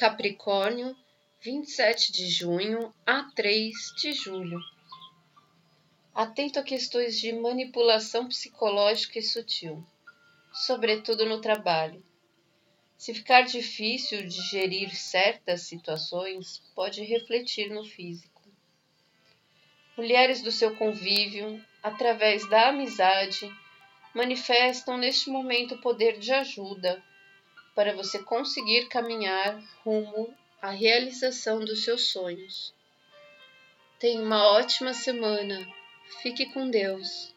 Capricórnio, 27 de junho a 3 de julho. Atento a questões de manipulação psicológica e sutil, sobretudo no trabalho. Se ficar difícil digerir certas situações, pode refletir no físico. Mulheres do seu convívio, através da amizade, manifestam neste momento o poder de ajuda para você conseguir caminhar rumo à realização dos seus sonhos. Tenha uma ótima semana. Fique com Deus.